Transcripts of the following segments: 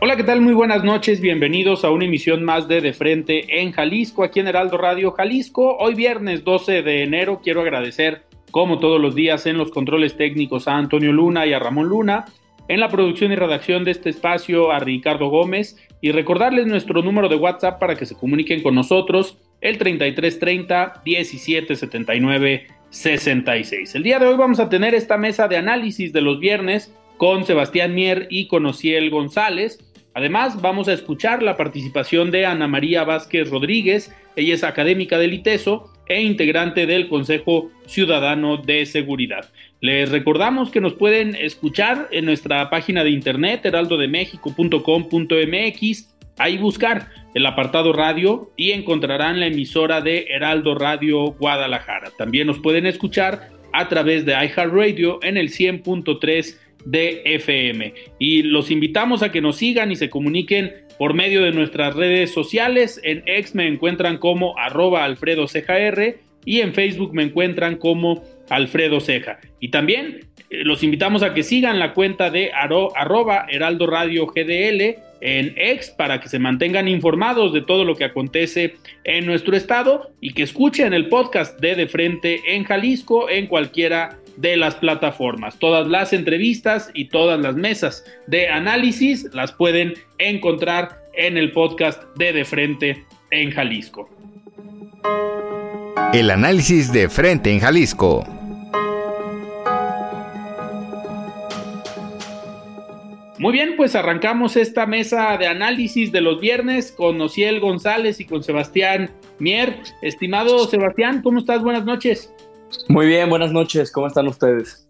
Hola, ¿qué tal? Muy buenas noches. Bienvenidos a una emisión más de De Frente en Jalisco, aquí en Heraldo Radio Jalisco. Hoy viernes 12 de enero quiero agradecer como todos los días en los controles técnicos a Antonio Luna y a Ramón Luna, en la producción y redacción de este espacio a Ricardo Gómez y recordarles nuestro número de WhatsApp para que se comuniquen con nosotros, el 3330 1779 66. El día de hoy vamos a tener esta mesa de análisis de los viernes con Sebastián Mier y con Ociel González. Además, vamos a escuchar la participación de Ana María Vázquez Rodríguez, ella es académica del ITESO e integrante del Consejo Ciudadano de Seguridad. Les recordamos que nos pueden escuchar en nuestra página de internet heraldodemexico.com.mx, ahí buscar el apartado radio y encontrarán la emisora de Heraldo Radio Guadalajara. También nos pueden escuchar a través de iHeartRadio en el 100.3 de FM. Y los invitamos a que nos sigan y se comuniquen por medio de nuestras redes sociales. En X me encuentran como arroba Alfredo y en Facebook me encuentran como Alfredo Ceja. Y también eh, los invitamos a que sigan la cuenta de arroba Heraldo Radio GDL en X para que se mantengan informados de todo lo que acontece en nuestro estado y que escuchen el podcast de De Frente en Jalisco en cualquiera de las plataformas. Todas las entrevistas y todas las mesas de análisis las pueden encontrar en el podcast de De Frente en Jalisco. El análisis de Frente en Jalisco. Muy bien, pues arrancamos esta mesa de análisis de los viernes con Ociel González y con Sebastián Mier. Estimado Sebastián, ¿cómo estás? Buenas noches. Muy bien, buenas noches. ¿Cómo están ustedes?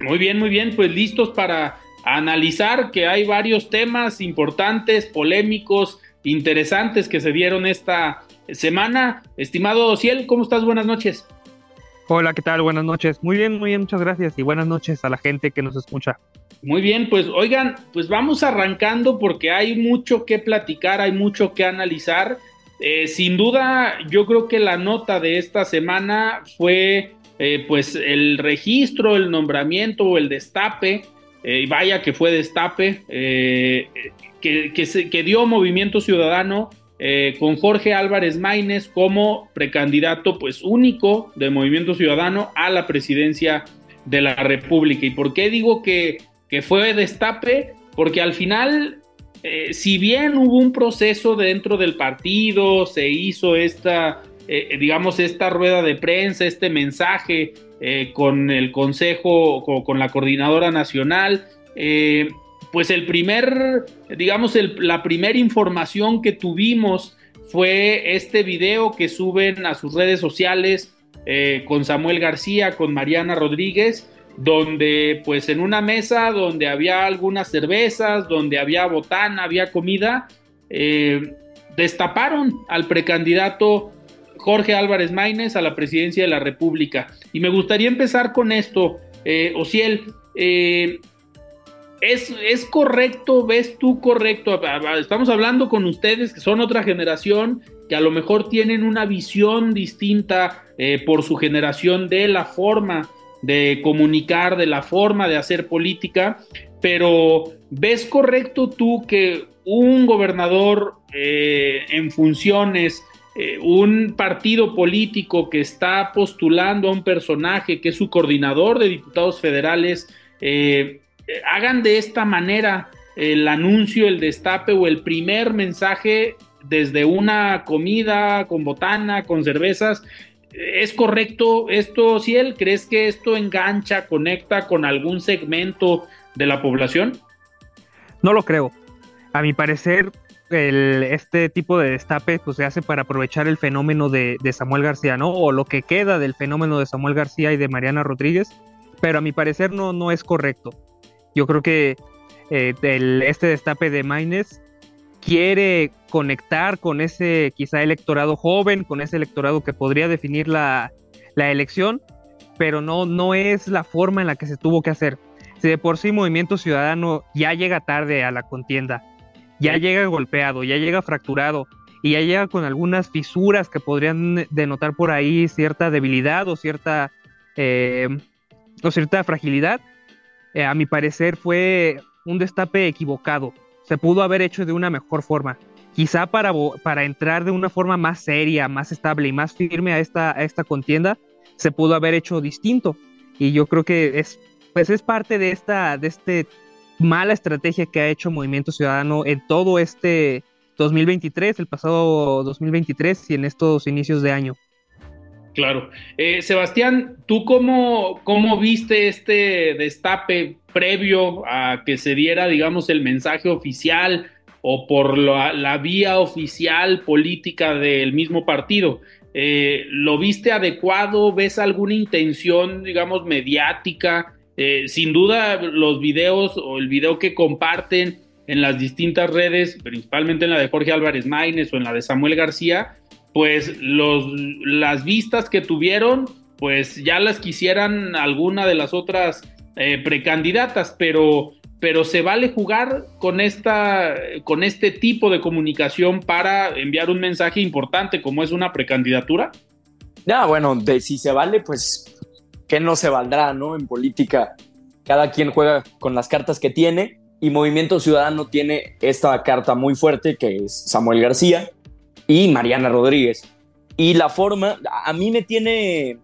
Muy bien, muy bien. Pues listos para analizar que hay varios temas importantes, polémicos, interesantes que se dieron esta semana. Estimado Ciel, ¿cómo estás? Buenas noches. Hola, ¿qué tal? Buenas noches. Muy bien, muy bien, muchas gracias y buenas noches a la gente que nos escucha. Muy bien, pues oigan, pues vamos arrancando porque hay mucho que platicar, hay mucho que analizar. Eh, sin duda, yo creo que la nota de esta semana fue eh, pues el registro, el nombramiento o el destape, eh, y vaya que fue destape, que, que, dio Movimiento Ciudadano con Jorge Álvarez Maínez como precandidato pues único de Movimiento Ciudadano a la presidencia de la República. ¿Y por qué digo que, que fue destape? Porque al final eh, si bien hubo un proceso dentro del partido, se hizo esta, eh, digamos, esta rueda de prensa, este mensaje eh, con el Consejo, con, con la Coordinadora Nacional, pues el primer, digamos, la primera información que tuvimos fue este video que suben a sus redes sociales con Samuel García, con Mariana Rodríguez, donde pues en una mesa donde había algunas cervezas, donde había botana, había comida, eh, destaparon al precandidato Jorge Álvarez Maínez a la presidencia de la República. Y me gustaría empezar con esto, eh, Ociel. Eh, ¿es, ¿Es correcto, ves tú correcto? Estamos hablando con ustedes que son otra generación, que a lo mejor tienen una visión distinta por su generación de la forma de comunicar, de la forma de hacer política, pero ¿ves correcto tú que un gobernador eh, en funciones, eh, un partido político que está postulando a un personaje que es su coordinador de diputados federales, eh, hagan de esta manera el anuncio, el destape o el primer mensaje desde una comida con botana, con cervezas. ¿Es correcto esto, Ciel? ¿Crees que esto engancha, conecta con algún segmento de la población? No lo creo. A mi parecer, este tipo de destape pues, se hace para aprovechar el fenómeno de, Samuel García, ¿no? O lo que queda del fenómeno de Samuel García y de Mariana Rodríguez, pero a mi parecer no, no es correcto. Yo creo que eh, este destape de Maines quiere conectar con ese quizá electorado joven, con ese electorado que podría definir la, la elección, pero no, no es la forma en la que se tuvo que hacer. Si de por sí Movimiento Ciudadano ya llega tarde a la contienda, ya llega golpeado, ya llega fracturado y ya llega con algunas fisuras que podrían denotar por ahí cierta debilidad o cierta, eh, o cierta fragilidad, eh, a mi parecer fue un destape equivocado. Se pudo haber hecho de una mejor forma. Quizá para, para entrar de una forma más seria, más estable y más firme a esta, a esta contienda, se pudo haber hecho distinto. Y yo creo que es, pues es parte de esta, de este mala estrategia que ha hecho Movimiento Ciudadano en todo este 2023, el pasado 2023 y en estos inicios de año. Claro. Eh, Sebastián, ¿tú cómo, cómo viste este destape previo a que se diera, digamos, el mensaje oficial o por la, vía oficial política del mismo partido? Eh, ¿Lo viste adecuado? ¿Ves alguna intención, digamos, mediática? Eh, sin duda, los videos o el video que comparten en las distintas redes, principalmente en la de Jorge Álvarez Maínez o en la de Samuel García, pues los, las vistas que tuvieron, pues ya las quisieran alguna de las otras eh, precandidatas, pero, pero se vale jugar con, esta, con este tipo de comunicación para enviar un mensaje importante como es una precandidatura. Ya, bueno, de si se vale, pues que no se valdrá, ¿no? En política, cada quien juega con las cartas que tiene y Movimiento Ciudadano tiene esta carta muy fuerte que es Samuel García y Mariana Rodríguez. Y la forma, a mí me tiene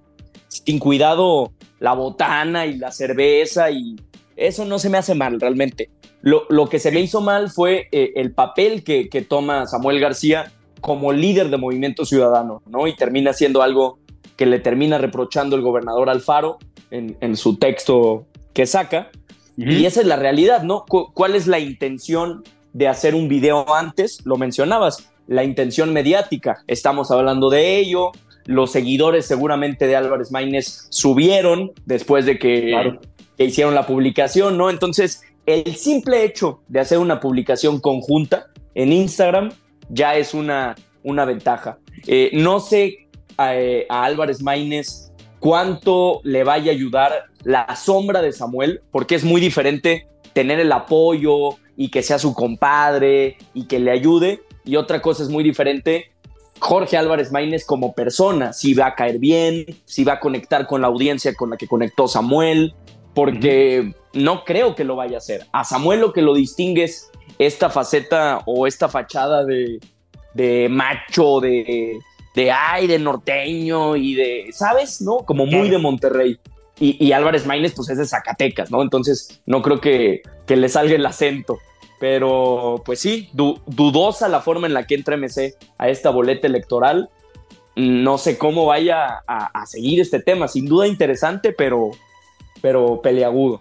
sin cuidado la botana y la cerveza y eso no se me hace mal realmente. Lo, lo que se me hizo mal fue eh, el papel que, que, toma Samuel García como líder de Movimiento Ciudadano, ¿no? Y termina siendo algo que le termina reprochando el gobernador Alfaro en, en su texto que saca. Y esa es la realidad, ¿no? ¿Cuál es la intención de hacer un video antes? Lo mencionabas, la intención mediática. Estamos hablando de ello. Los seguidores seguramente de Álvarez Maínez subieron después de que, que hicieron la publicación, ¿no? Entonces, el simple hecho de hacer una publicación conjunta en Instagram ya es una, una ventaja. Eh, no sé eh, a, Álvarez Maínez cuánto le vaya a ayudar la sombra de Samuel, porque es muy diferente tener el apoyo y que sea su compadre y que le ayude, y otra cosa es muy diferente, Jorge Álvarez Maínez como persona, si va a caer bien, si va a conectar con la audiencia con la que conectó Samuel, porque no creo que lo vaya a hacer. A Samuel lo que lo distingue es esta faceta o esta fachada de, macho, de, de aire norteño y de, ¿sabes? ¿No? Como muy de Monterrey. Y, Álvarez Maínez, pues es de Zacatecas, ¿no? Entonces, no creo que, que le salga el acento. Pero pues sí, dudosa la forma en la que entra MC a esta boleta electoral. No sé cómo vaya a, seguir este tema. Sin duda interesante, pero, pero peleagudo.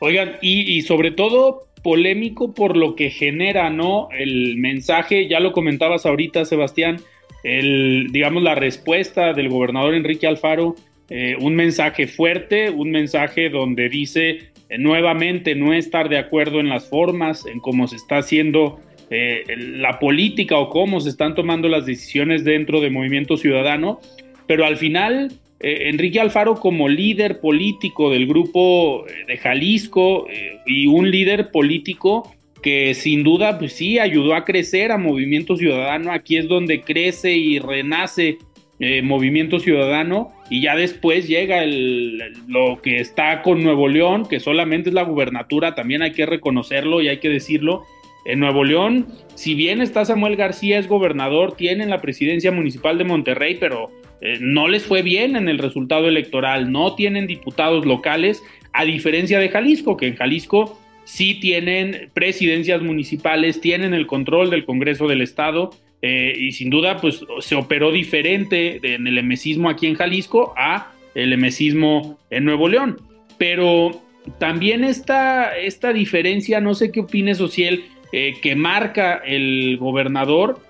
Oigan, y, sobre todo polémico por lo que genera, ¿no? El mensaje, ya lo comentabas ahorita, Sebastián, el, digamos, la respuesta del gobernador Enrique Alfaro, eh, un mensaje fuerte, un mensaje donde dice eh, nuevamente no estar de acuerdo en las formas, en cómo se está haciendo eh, la política o cómo se están tomando las decisiones dentro de Movimiento Ciudadano, pero al final eh, Enrique Alfaro como líder político del grupo de Jalisco y un líder político que sin duda pues sí ayudó a crecer a Movimiento Ciudadano, aquí es donde crece y renace eh, movimiento Ciudadano y ya después llega el, lo que está con Nuevo León, que solamente es la gubernatura, también hay que reconocerlo y hay que decirlo. En Nuevo León, si bien está Samuel García, es gobernador, tienen la presidencia municipal de Monterrey, pero eh, no les fue bien en el resultado electoral, no tienen diputados locales. a diferencia de Jalisco, que en Jalisco sí tienen presidencias municipales, tienen el control del Congreso del Estado, eh, y sin duda pues se operó diferente en el emesismo aquí en Jalisco a el emesismo en Nuevo León. Pero también esta, esta diferencia, no sé qué opine Social, eh, que marca el gobernador,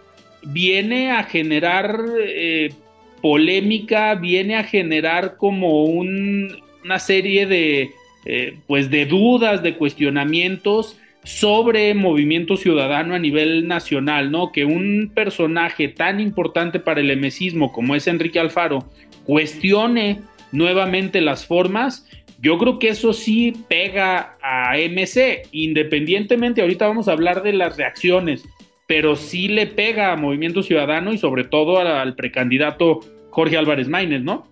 viene a generar eh, polémica, viene a generar como una serie de, eh, pues de dudas, de cuestionamientos sobre movimiento ciudadano a nivel nacional, ¿no? Que un personaje tan importante para el emesismo como es Enrique Alfaro cuestione nuevamente las formas, yo creo que eso sí pega a MC, independientemente, ahorita vamos a hablar de las reacciones, pero sí le pega a Movimiento Ciudadano y sobre todo al precandidato Jorge Álvarez Maínez, ¿no?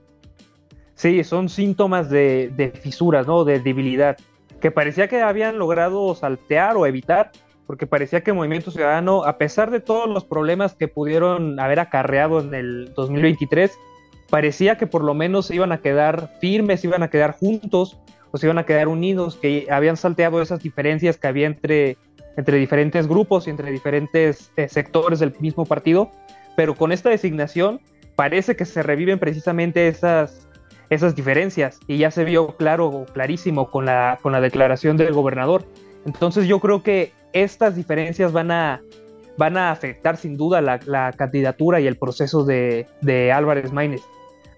Sí, son síntomas de, de fisuras, ¿no? De debilidad, que parecía que habían logrado saltear o evitar, porque parecía que Movimiento Ciudadano, a pesar de todos los problemas que pudieron haber acarreado en el 2023, parecía que por lo menos iban a quedar firmes, iban a quedar juntos o se iban a quedar unidos, que habían salteado esas diferencias que había entre, entre diferentes grupos y entre diferentes eh, sectores del mismo partido, pero con esta designación parece que se reviven precisamente esas, esas diferencias y ya se vio claro, clarísimo con la, con la declaración del gobernador. Entonces yo creo que estas diferencias van a, van a afectar sin duda la, candidatura y el proceso de, de Álvarez Maínez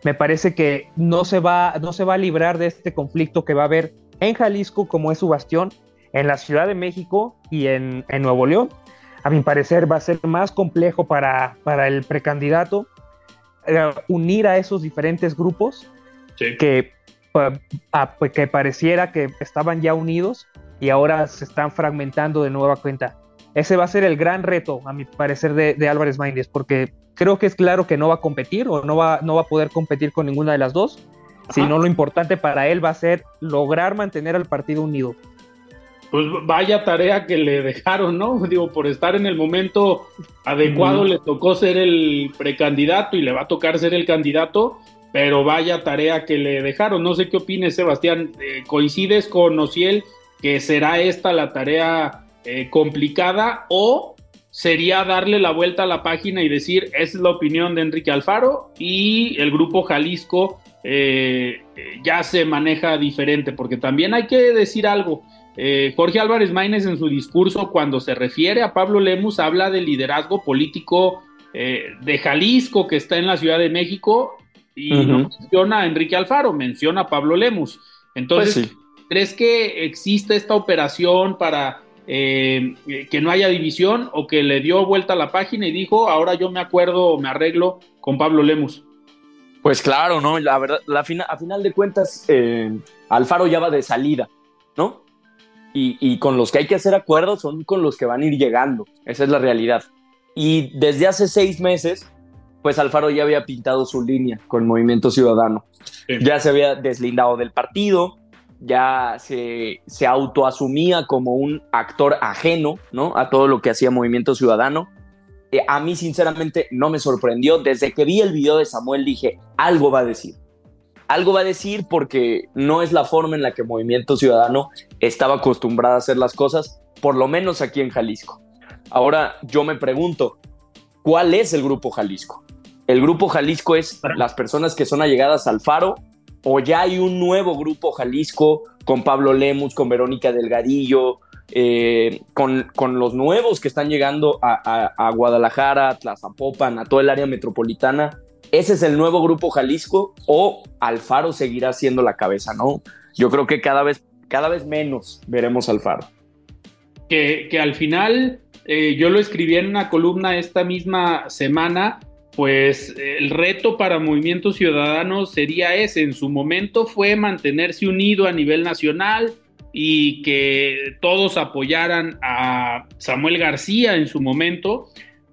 me parece que no se, va, no se va a librar de este conflicto que va a haber en Jalisco, como es su bastión, en la Ciudad de México y en, Nuevo León. A mi parecer va a ser más complejo para, para el precandidato eh, unir a esos diferentes grupos que, que pareciera que estaban ya unidos y ahora se están fragmentando de nueva cuenta. Ese va a ser el gran reto, a mi parecer, de, de Álvarez Maínez, porque creo que es claro que no va a competir o no va, no va a poder competir con ninguna de las dos, sino lo importante para él va a ser lograr mantener al partido unido. Pues vaya tarea que le dejaron, ¿no? Digo, por estar en el momento adecuado le tocó ser el precandidato y le va a tocar ser el candidato, pero vaya tarea que le dejaron. No sé qué opines, Sebastián. Eh, ¿Coincides con Ociel que será esta la tarea eh, complicada o sería darle la vuelta a la página y decir, es la opinión de Enrique Alfaro y el grupo Jalisco eh, ya se maneja diferente, porque también hay que decir algo. Jorge Álvarez Maínez en su discurso, cuando se refiere a Pablo Lemus, habla del liderazgo político de Jalisco que está en la Ciudad de México y no menciona a Enrique Alfaro, menciona a Pablo Lemus. Entonces, pues ¿crees que existe esta operación para eh, que no haya división o que le dio vuelta a la página y dijo, ahora yo me acuerdo o me arreglo con Pablo Lemus. Pues claro, ¿no? La verdad, la a final de cuentas, eh, Alfaro ya va de salida, ¿no? Y, con los que hay que hacer acuerdos son con los que van a ir llegando. Esa es la realidad. Y desde hace seis meses, pues Alfaro ya había pintado su línea con Movimiento Ciudadano. Ya se había deslindado del partido, ya se, se autoasumía como un actor ajeno ¿no? a todo lo que hacía Movimiento Ciudadano. Eh, a mí sinceramente no me sorprendió. Desde que vi el video de Samuel dije, algo va a decir. Algo va a decir porque no es la forma en la que Movimiento Ciudadano estaba acostumbrado a hacer las cosas, por lo menos aquí en Jalisco. Ahora yo me pregunto, ¿cuál es el Grupo Jalisco? El Grupo Jalisco es las personas que son allegadas al Faro o ya hay un nuevo grupo Jalisco con Pablo Lemus, con Verónica Delgadillo, eh, con, con, los nuevos que están llegando a, a, Guadalajara, a Tlazapopan, a toda el área metropolitana. ¿Ese es el nuevo grupo Jalisco o Alfaro seguirá siendo la cabeza? No, yo creo que cada vez, cada vez menos veremos Alfaro. Que, que al final, eh, yo lo escribí en una columna esta misma semana, pues el reto para Movimiento Ciudadano sería ese. En su momento fue mantenerse unido a nivel nacional y que todos apoyaran a Samuel García en su momento,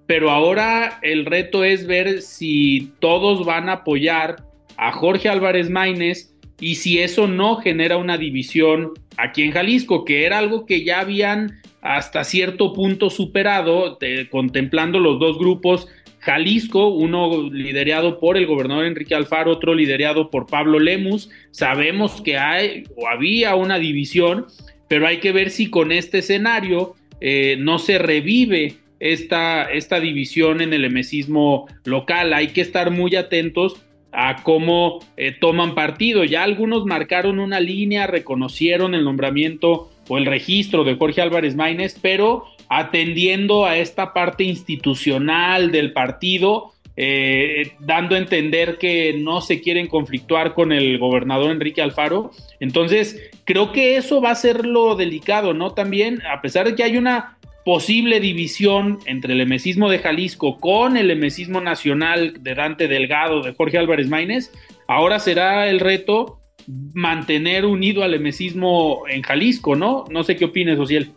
pero ahora el reto es ver si todos van a apoyar a Jorge Álvarez Maínez y si eso no genera una división aquí en Jalisco, que era algo que ya habían hasta cierto punto superado, contemplando los dos grupos Jalisco, uno liderado por el gobernador Enrique Alfaro, otro liderado por Pablo Lemus. Sabemos que hay o había una división, pero hay que ver si con este escenario eh, no se revive esta, esta división en el emesismo local. Hay que estar muy atentos a cómo eh, toman partido. Ya algunos marcaron una línea, reconocieron el nombramiento o el registro de Jorge Álvarez Maínez, pero atendiendo a esta parte institucional del partido, eh, dando a entender que no se quieren conflictuar con el gobernador Enrique Alfaro. Entonces, creo que eso va a ser lo delicado, ¿no? También, a pesar de que hay una posible división entre el emesismo de Jalisco con el emesismo nacional de Dante Delgado, de Jorge Álvarez Maínez, ahora será el reto mantener unido al emesismo en Jalisco, ¿no? No sé qué opines, Ociel.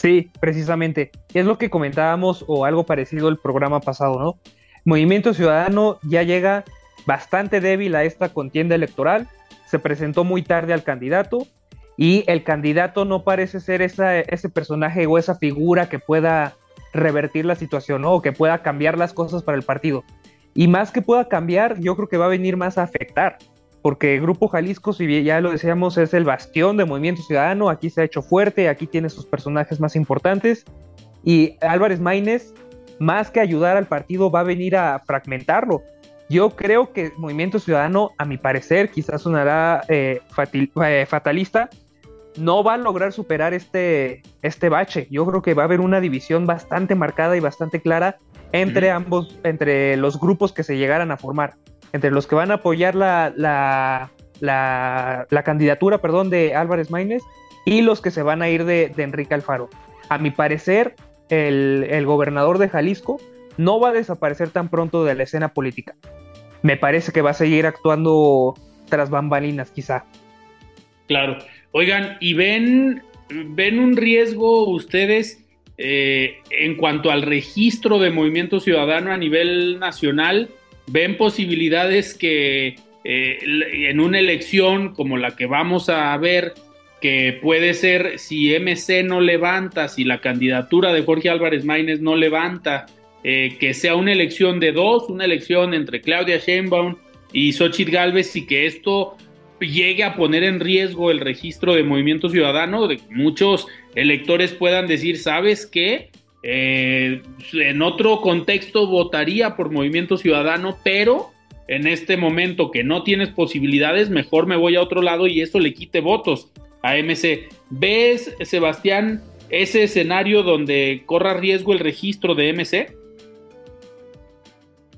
Sí, precisamente. Es lo que comentábamos o algo parecido el programa pasado, ¿no? Movimiento Ciudadano ya llega bastante débil a esta contienda electoral, se presentó muy tarde al candidato y el candidato no parece ser ese personaje o esa figura que pueda revertir la situación ¿no? o que pueda cambiar las cosas para el partido. Y más que pueda cambiar, yo creo que va a venir más a afectar, porque el Grupo Jalisco, si ya lo decíamos, es el bastión de Movimiento Ciudadano, aquí se ha hecho fuerte, aquí tiene sus personajes más importantes, y Álvarez Maínez, más que ayudar al partido, va a venir a fragmentarlo. Yo creo que Movimiento Ciudadano, a mi parecer, quizás sonará eh, eh, fatalista, no va a lograr superar este, este bache. Yo creo que va a haber una división bastante marcada y bastante clara entre ambos, entre los grupos que se llegaran a formar, entre los que van a apoyar la, la, la, candidatura perdón, de Álvarez Maínez y los que se van a ir de, Enrique Alfaro. A mi parecer, el, el gobernador de Jalisco no va a desaparecer tan pronto de la escena política. Me parece que va a seguir actuando tras bambalinas, quizá. Claro. Oigan, ¿y ven, ven un riesgo ustedes eh, en cuanto al registro de movimiento ciudadano a nivel nacional? ¿Ven posibilidades que eh, en una elección como la que vamos a ver, que puede ser si MC no levanta, si la candidatura de Jorge Álvarez Maínez no levanta, eh, que sea una elección de dos, una elección entre Claudia Sheinbaum y Xochitl Galvez y que esto llegue a poner en riesgo el registro de Movimiento Ciudadano, de que muchos electores puedan decir, ¿sabes qué? Eh, en otro contexto votaría por Movimiento Ciudadano, pero en este momento que no tienes posibilidades, mejor me voy a otro lado y eso le quite votos a MC. ¿Ves, Sebastián, ese escenario donde corra riesgo el registro de MC?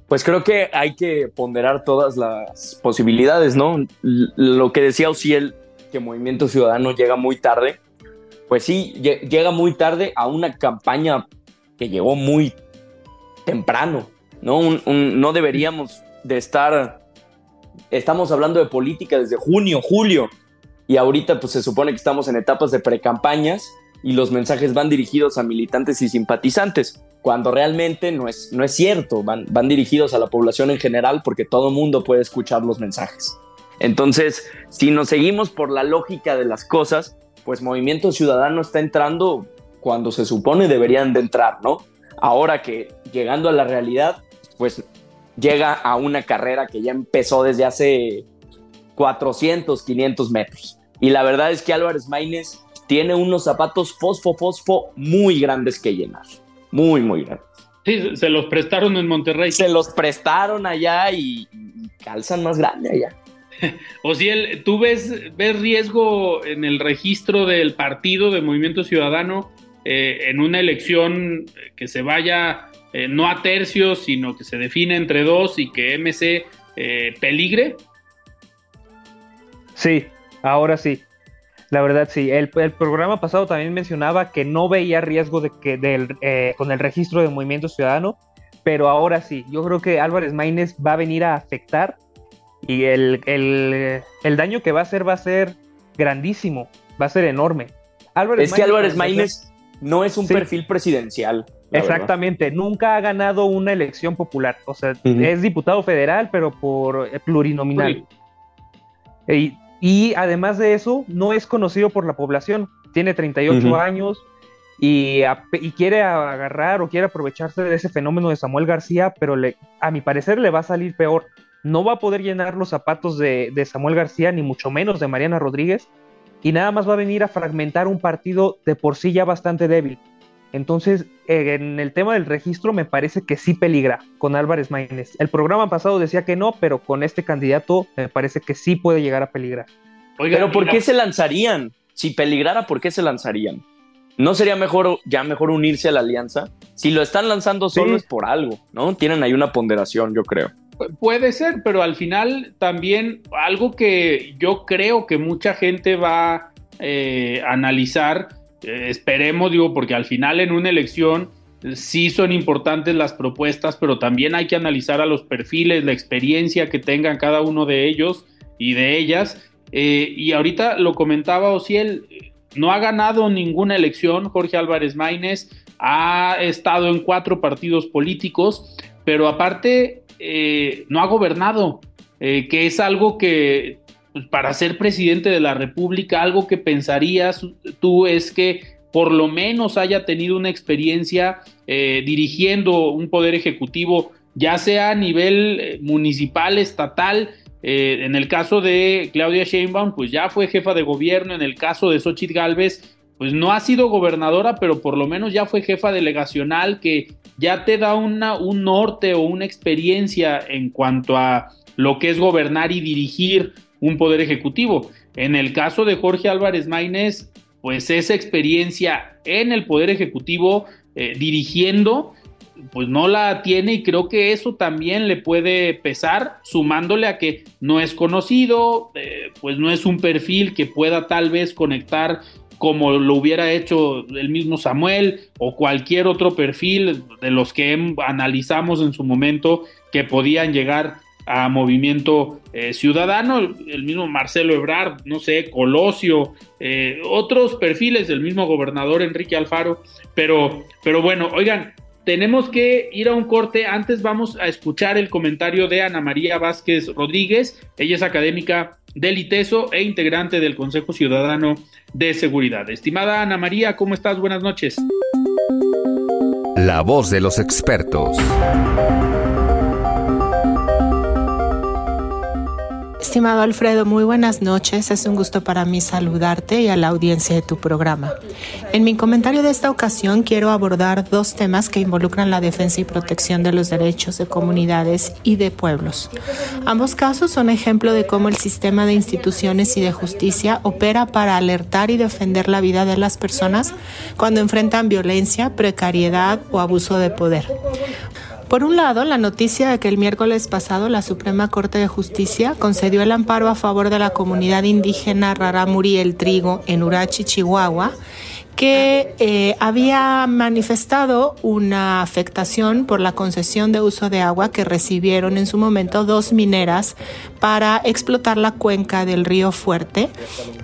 Pues creo que hay que ponderar todas las posibilidades, ¿no? Lo que decía Ociel, que Movimiento Ciudadano llega muy tarde, pues sí, llega muy tarde a una campaña que llegó muy temprano, ¿no? deberíamos de estar, estamos hablando de política desde junio, julio, y ahorita pues se supone que estamos en etapas de precampañas y los mensajes van dirigidos a militantes y simpatizantes, cuando realmente no es, no es cierto, van, van dirigidos a la población en general porque todo mundo puede escuchar los mensajes. Entonces, si nos seguimos por la lógica de las cosas, pues Movimiento Ciudadano está entrando cuando se supone deberían de entrar, ¿no? Ahora que llegando a la realidad, pues llega a una carrera que ya empezó desde hace 400, 500 metros. Y la verdad es que Álvarez Maínez tiene unos zapatos fosfo, fosfo muy grandes que llenar. Muy, muy grandes. Sí, se los prestaron en Monterrey. Se los prestaron allá y, calzan más grande allá. O si ¿tú ves, ves riesgo en el registro del partido de Movimiento Ciudadano eh, en una elección que se vaya eh, no a tercios, sino que se define entre dos y que MC eh, peligre? Sí, ahora sí. La verdad, sí. El, programa pasado también mencionaba que no veía riesgo de que del, con el registro de Movimiento Ciudadano, pero ahora sí. Yo creo que Álvarez Maínez va a venir a afectar y el, daño que va a hacer va a ser grandísimo, va a ser enorme. es que Álvarez Maínez no es un perfil presidencial. Exactamente, nunca ha ganado una elección popular. O sea, es diputado federal, pero por eh, plurinominal. Y y además de eso, no es conocido por la población. Tiene 38 años y, quiere agarrar o quiere aprovecharse de ese fenómeno de Samuel García, pero le, a mi parecer le va a salir peor. No va a poder llenar los zapatos de, de Samuel García, ni mucho menos de Mariana Rodríguez, y nada más va a venir a fragmentar un partido de por sí ya bastante débil. Entonces, eh, en el tema del registro me parece que sí peligra con Álvarez Maínez. El programa pasado decía que no, pero con este candidato me parece que sí puede llegar a peligrar. pero ¿por qué se lanzarían? Si peligrara, ¿por qué se lanzarían? ¿No sería mejor ya mejor unirse a la alianza? Si lo están lanzando solo es por algo, ¿no? Tienen ahí una ponderación, yo creo. Puede ser, pero al final también algo que yo creo que mucha gente va a eh, analizar eh, esperemos, digo, porque al final en una elección eh, sí son importantes las propuestas, pero también hay que analizar a los perfiles, la experiencia que tengan cada uno de ellos y de ellas. Y ahorita lo comentaba Ociel, no ha ganado ninguna elección Jorge Álvarez Maínez, ha estado en cuatro partidos políticos, pero aparte no ha gobernado, que es algo que pues, para ser presidente de la República, algo que pensarías tú es que por lo menos haya tenido una experiencia eh, dirigiendo un poder ejecutivo, ya sea a nivel eh, municipal, estatal. Eh, en el caso de Claudia Sheinbaum, pues ya fue jefa de gobierno. En el caso de Xochitl Galvez, pues no ha sido gobernadora, pero por lo menos ya fue jefa delegacional, que ya te da un norte o una experiencia en cuanto a lo que es gobernar y dirigir un poder ejecutivo. En el caso de Jorge Álvarez Maínez, pues esa experiencia en el poder ejecutivo eh, dirigiendo, pues no la tiene y creo que eso también le puede pesar, sumándole a que no es conocido, eh, pues no es un perfil que pueda tal vez conectar como lo hubiera hecho el mismo Samuel o cualquier otro perfil de los que analizamos en su momento que podían llegar a Movimiento eh, Ciudadano, el mismo Marcelo Ebrard, no sé, Colosio, eh, otros perfiles del mismo gobernador Enrique Alfaro, pero, pero bueno, oigan, tenemos que ir a un corte, antes vamos a escuchar el comentario de Ana María Vázquez Rodríguez, ella es académica del ITESO e integrante del Consejo Ciudadano de Seguridad. Estimada Ana María, ¿cómo estás? Buenas noches. La voz de los expertos. Estimado Alfredo, muy buenas noches. Es un gusto para mí saludarte y a la audiencia de tu programa. En mi comentario de esta ocasión quiero abordar dos temas que involucran la defensa y protección de los derechos de comunidades y de pueblos. Ambos casos son ejemplo de cómo el sistema de instituciones y de justicia opera para alertar y defender la vida de las personas cuando enfrentan violencia, precariedad o abuso de poder. Por un lado, la noticia de que el miércoles pasado la Suprema Corte de Justicia concedió el amparo a favor de la comunidad indígena Raramuri El Trigo en Urachi, Chihuahua, que eh, había manifestado una afectación por la concesión de uso de agua que recibieron en su momento dos mineras para explotar la cuenca del río Fuerte.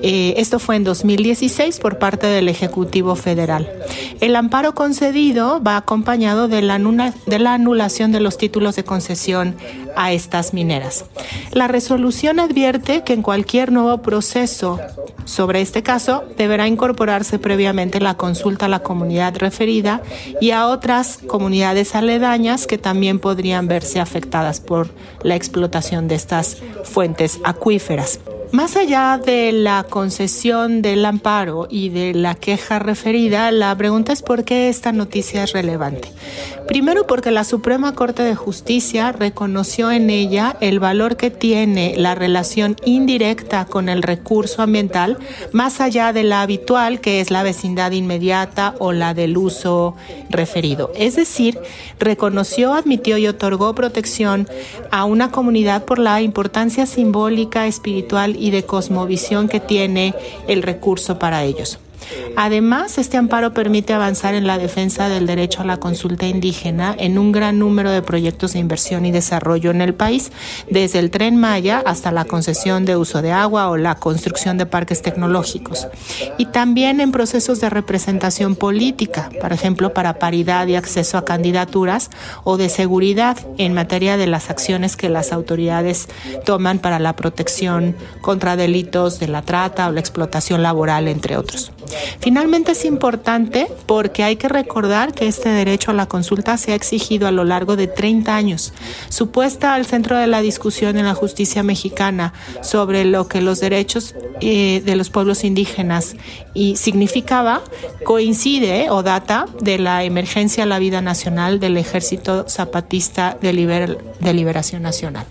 Eh, esto fue en 2016 por parte del Ejecutivo Federal. El amparo concedido va acompañado de la, de la anulación de los títulos de concesión a estas mineras. La resolución advierte que en cualquier nuevo proceso sobre este caso deberá incorporarse previamente la consulta a la comunidad referida y a otras comunidades aledañas que también podrían verse afectadas por la explotación de estas fuentes acuíferas. Más allá de la concesión del amparo y de la queja referida, la pregunta es por qué esta noticia es relevante. Primero porque la Suprema Corte de Justicia reconoció en ella el valor que tiene la relación indirecta con el recurso ambiental, más allá de la habitual, que es la vecindad inmediata o la del uso referido. Es decir, reconoció, admitió y otorgó protección a una comunidad por la importancia simbólica, espiritual y de cosmovisión que tiene el recurso para ellos. Además, este amparo permite avanzar en la defensa del derecho a la consulta indígena en un gran número de proyectos de inversión y desarrollo en el país, desde el tren Maya hasta la concesión de uso de agua o la construcción de parques tecnológicos. Y también en procesos de representación política, por ejemplo, para paridad y acceso a candidaturas o de seguridad en materia de las acciones que las autoridades toman para la protección contra delitos de la trata o la explotación laboral, entre otros. Finalmente es importante porque hay que recordar que este derecho a la consulta se ha exigido a lo largo de 30 años. Supuesta al centro de la discusión en la justicia mexicana sobre lo que los derechos eh, de los pueblos indígenas y significaba, coincide o data de la emergencia a la vida nacional del Ejército Zapatista de, de Liberación Nacional.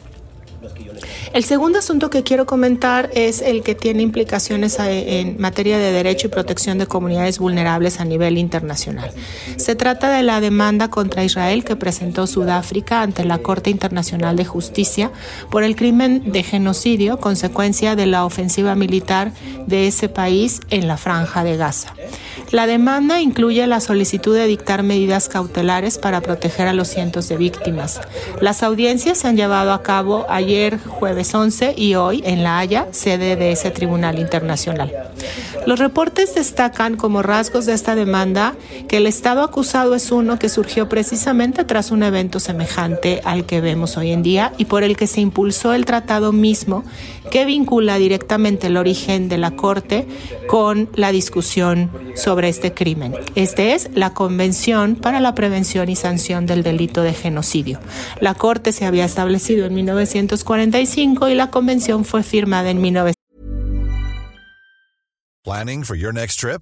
El segundo asunto que quiero comentar es el que tiene implicaciones en materia de derecho y protección de comunidades vulnerables a nivel internacional. Se trata de la demanda contra Israel que presentó Sudáfrica ante la Corte Internacional de Justicia por el crimen de genocidio consecuencia de la ofensiva militar de ese país en la franja de Gaza. La demanda incluye la solicitud de dictar medidas cautelares para proteger a los cientos de víctimas. Las audiencias se han llevado a cabo ayer jueves 11 y hoy en La Haya, sede de ese tribunal internacional. Los reportes destacan como rasgos de esta demanda que el Estado acusado es uno que surgió precisamente tras un evento semejante al que vemos hoy en día y por el que se impulsó el tratado mismo que vincula directamente el origen de la Corte con la discusión sobre este crimen. Este es la Convención para la Prevención y Sanción del Delito de Genocidio. La Corte se había establecido en 1945 y la Convención fue firmada en 1945. Planning for your next trip?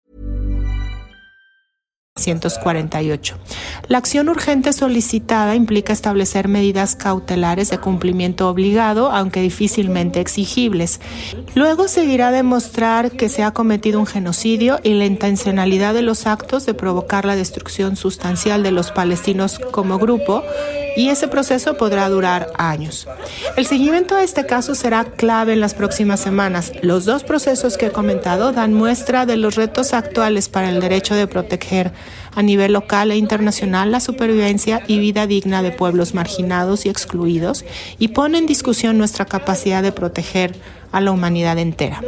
1948. La acción urgente solicitada implica establecer medidas cautelares de cumplimiento obligado, aunque difícilmente exigibles. Luego seguirá demostrar que se ha cometido un genocidio y la intencionalidad de los actos de provocar la destrucción sustancial de los palestinos como grupo y ese proceso podrá durar años. El seguimiento a este caso será clave en las próximas semanas. Los dos procesos que he comentado dan muestra de los retos actuales para el derecho de proteger a nivel local e internacional la supervivencia y vida digna de pueblos marginados y excluidos y pone en discusión nuestra capacidad de proteger a la humanidad entera.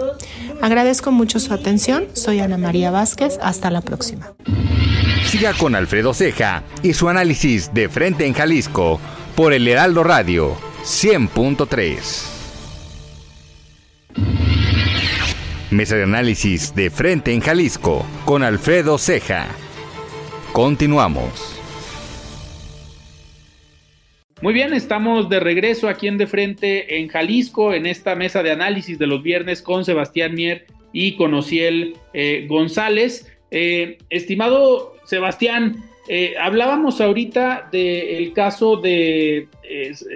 Agradezco mucho su atención. Soy Ana María Vázquez. Hasta la próxima. Siga con Alfredo Ceja y su análisis de frente en Jalisco por el Heraldo Radio 100.3. Mesa de análisis de frente en Jalisco con Alfredo Ceja. Continuamos. Muy bien, estamos de regreso aquí en De Frente en Jalisco, en esta mesa de análisis de los viernes con Sebastián Mier y con Ociel eh, González. Eh, estimado Sebastián, eh, hablábamos ahorita del caso de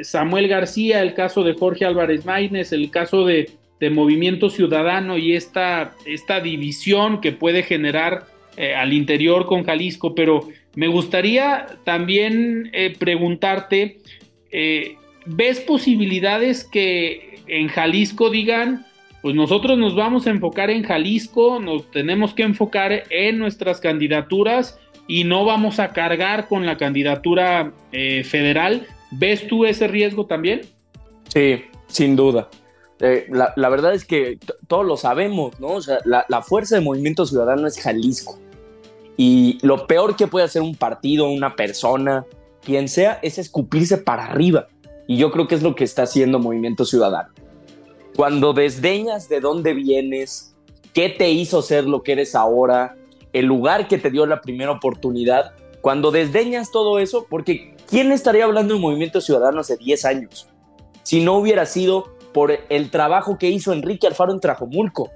Samuel García, el caso de Jorge Álvarez Maínez, el caso de, de Movimiento Ciudadano y esta, esta división que puede generar eh, al interior con Jalisco, pero me gustaría también eh, preguntarte, eh, ¿ves posibilidades que en Jalisco digan, pues nosotros nos vamos a enfocar en Jalisco, nos tenemos que enfocar en nuestras candidaturas y no vamos a cargar con la candidatura federal? ¿Ves tú ese riesgo también? Sí, sin duda. la, verdad es que todos lo sabemos, ¿no? O sea, la, la, fuerza de Movimiento Ciudadano es Jalisco. Y lo peor que puede hacer un partido, una persona, quien sea, es escupirse para arriba. Y yo creo que es lo que está haciendo Movimiento Ciudadano. Cuando desdeñas de dónde vienes, qué te hizo ser lo que eres ahora, el lugar que te dio la primera oportunidad, cuando desdeñas todo eso, porque ¿quién estaría hablando de Movimiento Ciudadano hace 10 años? Si no hubiera sido por el trabajo que hizo Enrique Alfaro en Trajomulco.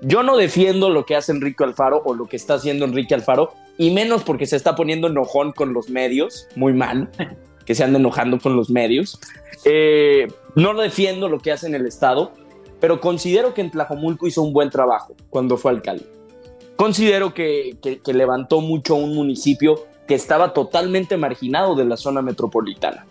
Yo no defiendo lo que hace Enrique Alfaro o lo que está haciendo Enrique Alfaro, y menos porque se está poniendo enojón con los medios, muy mal, que se anda enojando con los medios. Eh, no defiendo lo que hace en el Estado, pero considero que en Tlajomulco hizo un buen trabajo cuando fue alcalde. Considero que, levantó mucho un municipio que estaba totalmente marginado de la zona metropolitana.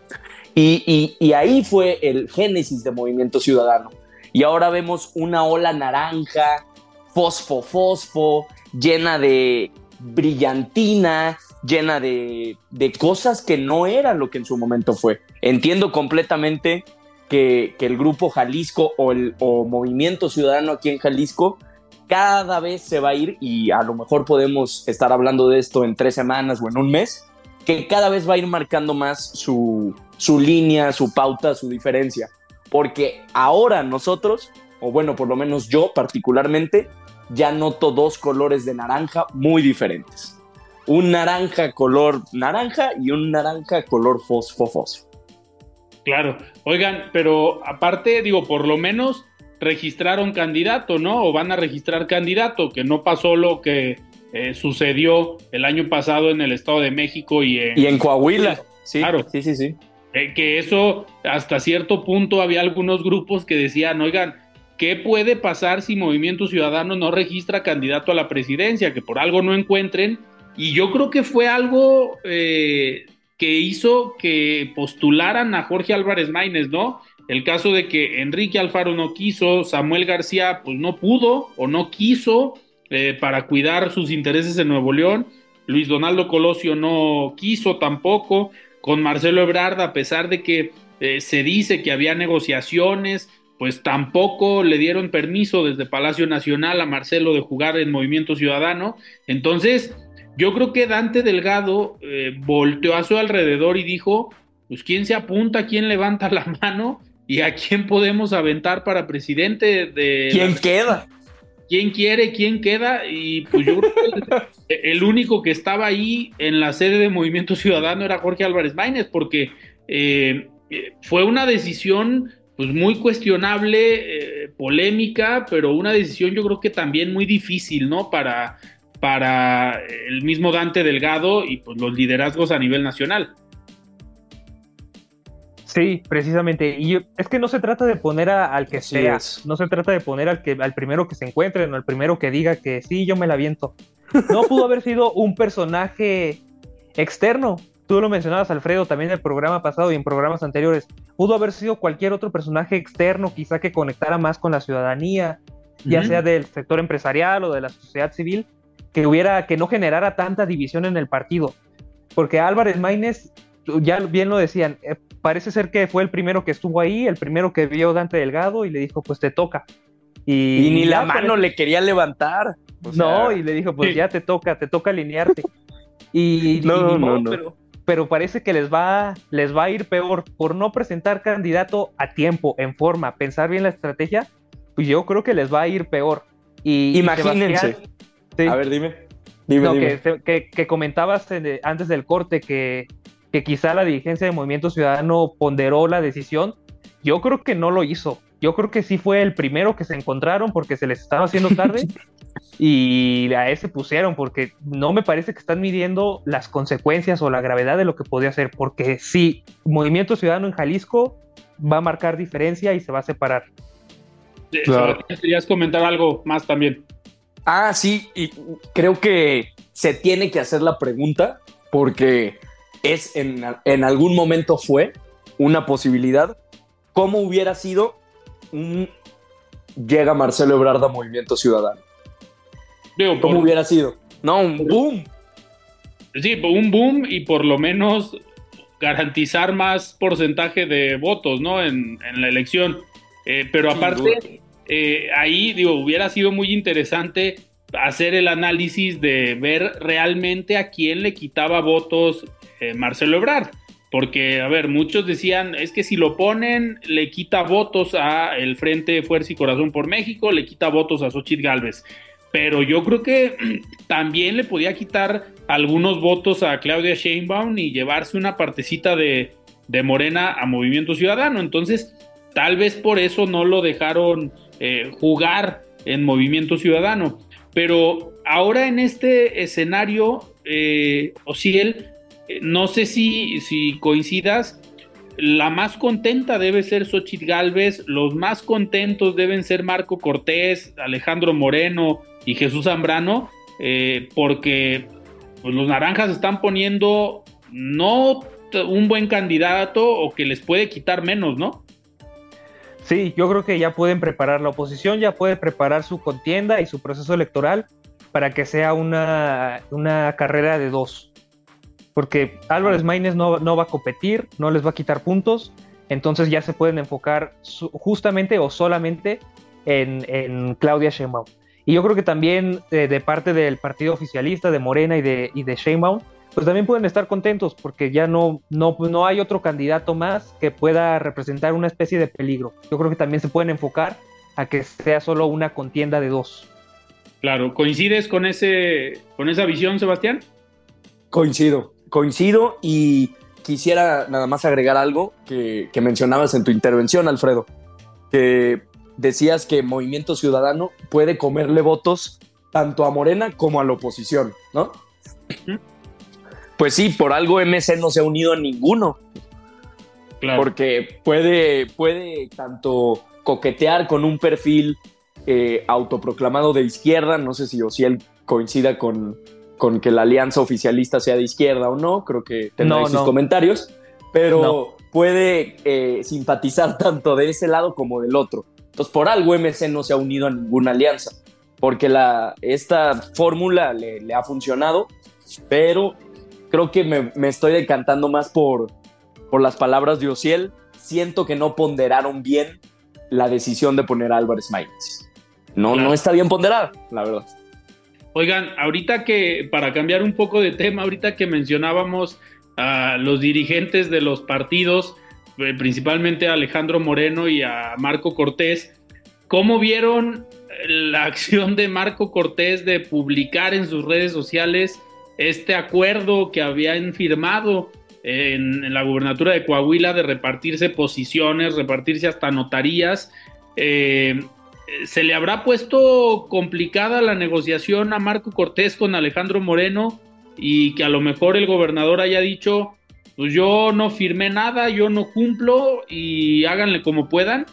Y, y, ahí fue el génesis de Movimiento Ciudadano. Y ahora vemos una ola naranja, fosfo, fosfo, llena de brillantina, llena de, de, cosas que no eran lo que en su momento fue. Entiendo completamente que, que el grupo Jalisco o el o Movimiento Ciudadano aquí en Jalisco cada vez se va a ir, y a lo mejor podemos estar hablando de esto en tres semanas o en un mes, que cada vez va a ir marcando más su, su línea, su pauta, su diferencia. Porque ahora nosotros, o bueno, por lo menos yo particularmente, ya noto dos colores de naranja muy diferentes. Un naranja color naranja y un naranja color fosfo fosfo. Claro, oigan, pero aparte, digo, por lo menos registraron candidato, ¿no? O van a registrar candidato, que no pasó lo que eh, sucedió el año pasado en el Estado de México y en, y en Coahuila. Sí, claro. Sí, sí, sí. Eh, que eso hasta cierto punto había algunos grupos que decían, oigan, ¿qué puede pasar si Movimiento Ciudadano no registra candidato a la presidencia? Que por algo no encuentren. Y yo creo que fue algo eh, que hizo que postularan a Jorge Álvarez Maínez, ¿no? El caso de que Enrique Alfaro no quiso, Samuel García pues no pudo o no quiso eh, para cuidar sus intereses en Nuevo León, Luis Donaldo Colosio no quiso tampoco, con Marcelo Ebrard, a pesar de que eh, se dice que había negociaciones, pues tampoco le dieron permiso desde Palacio Nacional a Marcelo de jugar en Movimiento Ciudadano. Entonces, yo creo que Dante Delgado eh, volteó a su alrededor y dijo, pues quién se apunta, quién levanta la mano y a quién podemos aventar para presidente de... ¿Quién queda? Quién quiere, quién queda, y pues yo creo que el, único que estaba ahí en la sede de Movimiento Ciudadano era Jorge Álvarez Maínez, porque eh, fue una decisión pues muy cuestionable, eh, polémica, pero una decisión yo creo que también muy difícil, ¿no? Para, para el mismo Dante Delgado y pues los liderazgos a nivel nacional. Sí, precisamente. Y es que no se trata de poner al que sea, no se trata de poner al que al primero que se encuentre, no al primero que diga que sí, yo me la viento. No pudo haber sido un personaje externo. Tú lo mencionabas, Alfredo, también en el programa pasado y en programas anteriores. Pudo haber sido cualquier otro personaje externo, quizá que conectara más con la ciudadanía, ya sea del sector empresarial o de la sociedad civil, que hubiera, que no generara tanta división en el partido. Porque Álvarez Maínez, ya bien lo decían, eh, parece ser que fue el primero que estuvo ahí, el primero que vio Dante Delgado y le dijo, pues te toca. Y, ni la mano le quería levantar. no, y le dijo, pues ya te toca, te toca alinearte. Y, no, no, no, Pero, pero, parece que les va, les va a ir peor por no presentar candidato a tiempo, en forma, pensar bien la estrategia, pues yo creo que les va a ir peor. Y, Imagínense. A ver, dime. dime, Que, que, comentabas antes del corte que que quizá la dirigencia de Movimiento Ciudadano ponderó la decisión, yo creo que no lo hizo. Yo creo que sí fue el primero que se encontraron porque se les estaba haciendo tarde y a ese pusieron porque no me parece que están midiendo las consecuencias o la gravedad de lo que podía hacer porque sí, Movimiento Ciudadano en Jalisco va a marcar diferencia y se va a separar. Querías comentar algo más también. Ah, sí, y creo que se tiene que hacer la pregunta porque es en, en algún momento fue una posibilidad. ¿Cómo hubiera sido un llega Marcelo Ebrard a Movimiento Ciudadano? ¿Cómo hubiera sido? No, un boom. Sí, un boom y por lo menos garantizar más porcentaje de votos, ¿no? En, la elección. Eh, pero aparte, eh, ahí, digo, hubiera sido muy interesante hacer el análisis de ver realmente a quién le quitaba votos eh, Marcelo Ebrard. Porque, a ver, muchos decían, es que si lo ponen, le quita votos a el Frente Fuerza y Corazón por México, le quita votos a Xochitl Galvez. Pero yo creo que también le podía quitar algunos votos a Claudia Sheinbaum y llevarse una partecita de, Morena a Movimiento Ciudadano. Entonces, tal vez por eso no lo dejaron eh, jugar en Movimiento Ciudadano. Pero ahora en este escenario, eh, Ociel, eh, no sé si, si coincidas, la más contenta debe ser Xochitl Galvez, los más contentos deben ser Marco Cortés, Alejandro Moreno y Jesús Zambrano, eh, porque pues, los naranjas están poniendo no un buen candidato o que les puede quitar menos, ¿no? Sí, yo creo que ya pueden preparar la oposición, ya puede preparar su contienda y su proceso electoral para que sea una, una carrera de dos porque Álvarez Maínez no, va a competir, no les va a quitar puntos, entonces ya se pueden enfocar justamente o solamente en, Claudia Sheinbaum. Y yo creo que también eh, de parte del partido oficialista, de Morena y de, y de Sheinbaum, pues también pueden estar contentos porque ya no, no, no hay otro candidato más que pueda representar una especie de peligro. Yo creo que también se pueden enfocar a que sea solo una contienda de dos. Claro, ¿coincides con, ese, con esa visión, Sebastián? Coincido, coincido y quisiera nada más agregar algo que, mencionabas en tu intervención, Alfredo, que decías que Movimiento Ciudadano puede comerle votos tanto a Morena como a la oposición, ¿no? Pues sí, por algo MC no se ha unido a ninguno. Porque puede, puede tanto coquetear con un perfil eh, autoproclamado de izquierda, no sé si o si él coincida con, con que la alianza oficialista sea de izquierda o no, creo que tendrá sus comentarios, pero puede eh, simpatizar tanto de ese lado como del otro. Entonces, por algo MC no se ha unido a ninguna alianza, porque la, esta fórmula le, ha funcionado, pero creo que me, estoy decantando más por, por las palabras de Ociel. Siento que no ponderaron bien la decisión de poner a Álvarez Maínez. No, no está bien ponderada, la verdad. Oigan, ahorita que, para cambiar un poco de tema, ahorita que mencionábamos a los dirigentes de los partidos, eh, principalmente a Alejandro Moreno y a Marco Cortés, ¿cómo vieron la acción de Marco Cortés de publicar en sus redes sociales este acuerdo que habían firmado en, la gubernatura de Coahuila de repartirse posiciones, repartirse hasta notarías? Eh, ¿Se le habrá puesto complicada la negociación a Marco Cortés con Alejandro Moreno y que a lo mejor el gobernador haya dicho, pues yo no firmé nada, yo no cumplo y háganle como puedan?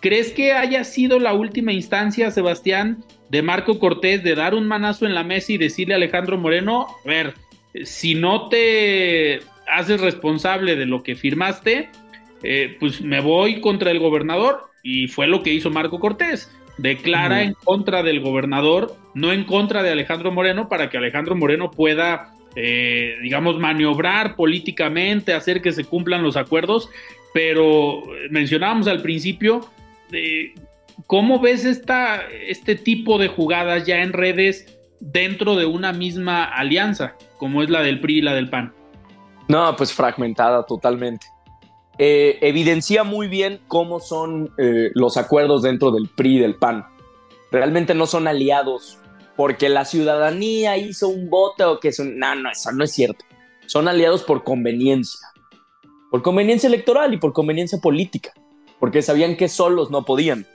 ¿Crees que haya sido la última instancia, Sebastián, de Marco Cortés de dar un manazo en la mesa y decirle a Alejandro Moreno, a ver, si no te haces responsable de lo que firmaste, eh, pues me voy contra el gobernador y fue lo que hizo Marco Cortés. Declara en contra del gobernador, no en contra de Alejandro Moreno, para que Alejandro Moreno pueda, eh, digamos, maniobrar políticamente, hacer que se cumplan los acuerdos. Pero mencionábamos al principio, eh, ¿cómo ves esta, este tipo de jugadas ya en redes dentro de una misma alianza, como es la del PRI y la del PAN? No, pues fragmentada totalmente. Eh, evidencia muy bien cómo son eh, los acuerdos dentro del PRI y del PAN. Realmente no son aliados porque la ciudadanía hizo un voto o que son... No, no, eso no es cierto. Son aliados por conveniencia. Por conveniencia electoral y por conveniencia política. Porque sabían que solos no podían.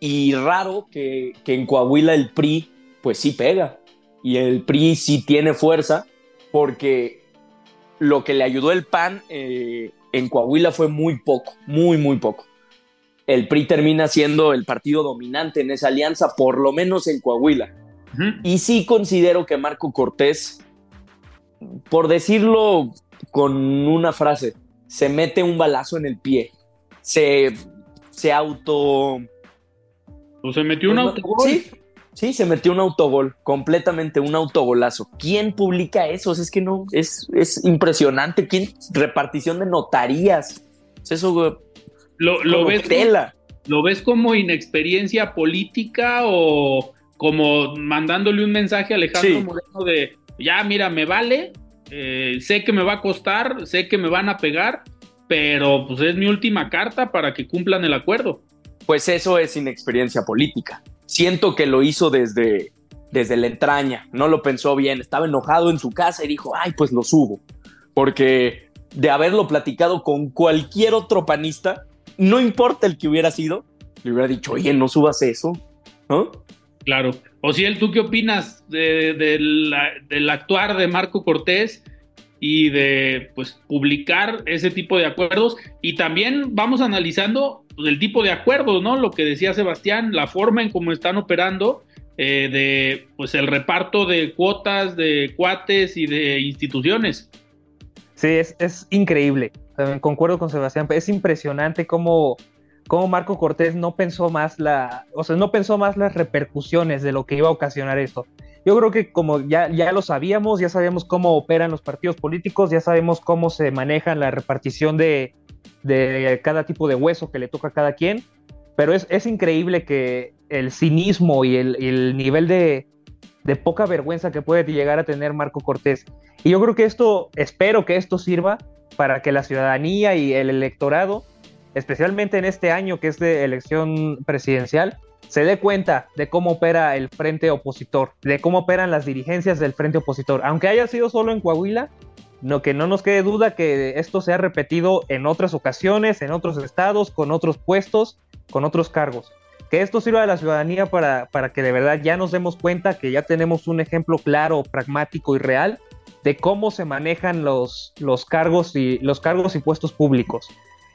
Y raro que, en Coahuila el PRI pues sí pega. Y el PRI sí tiene fuerza porque lo que le ayudó el PAN eh, en Coahuila fue muy poco, muy, muy poco. El PRI termina siendo el partido dominante en esa alianza, por lo menos en Coahuila. Y sí considero que Marco Cortés, por decirlo con una frase, se mete un balazo en el pie. Se, se auto... ¿O se metió un pues, autogol? Sí, Sí, se metió un autogol, completamente un autogolazo. ¿Quién publica eso? Es que no, es, es impresionante. ¿Quién? Repartición de notarías. Eso, lo, lo ves ¿Lo ves como inexperiencia política o como mandándole un mensaje a Alejandro Moreno de, ya, mira, me vale, eh, sé que me va a costar, sé que me van a pegar, pero pues es mi última carta para que cumplan el acuerdo? Pues eso es inexperiencia política siento que lo hizo desde, desde la entraña, no lo pensó bien, estaba enojado en su casa y dijo, ay, pues lo subo, porque de haberlo platicado con cualquier otro panista, no importa el que hubiera sido, le hubiera dicho, oye, no subas eso. Claro. O si él, ¿tú qué opinas del actuar de Marco Cortés y de pues publicar ese tipo de acuerdos? Y también vamos analizando pues, el tipo de acuerdos, ¿no? Lo que decía Sebastián, la forma en cómo están operando eh, de pues el reparto de cuotas de cuates y de instituciones. Sí, es, es increíble. También concuerdo con Sebastián. Es impresionante cómo, cómo Marco Cortés no pensó más la, o sea, no pensó más las repercusiones de lo que iba a ocasionar esto. Yo creo que como ya, ya lo sabíamos, ya sabíamos cómo operan los partidos políticos, ya sabemos cómo se maneja la repartición de, de cada tipo de hueso que le toca a cada quien, pero es, es increíble que el cinismo y el, nivel de, poca vergüenza que puede llegar a tener Marco Cortés. Y yo creo que esto, espero que esto sirva para que la ciudadanía y el electorado, especialmente en este año que es de elección presidencial, se dé cuenta de cómo opera el frente opositor, de cómo operan las dirigencias del frente opositor. Aunque haya sido solo en Coahuila, no, que no nos quede duda que esto se ha repetido en otras ocasiones, en otros estados, con otros puestos, con otros cargos que esto sirva a la ciudadanía para, para que de verdad ya nos demos cuenta que ya tenemos un ejemplo claro, pragmático y real de cómo se manejan los, los, cargos, y, los cargos y puestos públicos.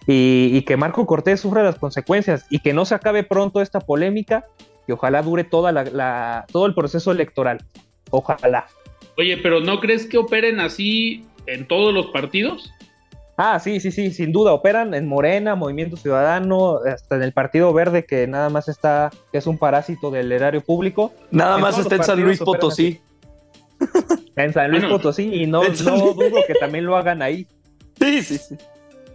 Y, que Marco Cortés sufra las consecuencias y que no se acabe pronto esta polémica y ojalá dure toda la, todo el proceso electoral. Ojalá. Oye, pero ¿no crees que operen así en todos los partidos? Ah, sí, sí, sí, sin duda. Operan en Morena, Movimiento Ciudadano, hasta en el Partido Verde, que nada más está, que es un parásito del erario público. Nada más está en San Luis Potosí. En San Luis Potosí, y no, no dudo que también lo hagan ahí. Sí, sí, sí.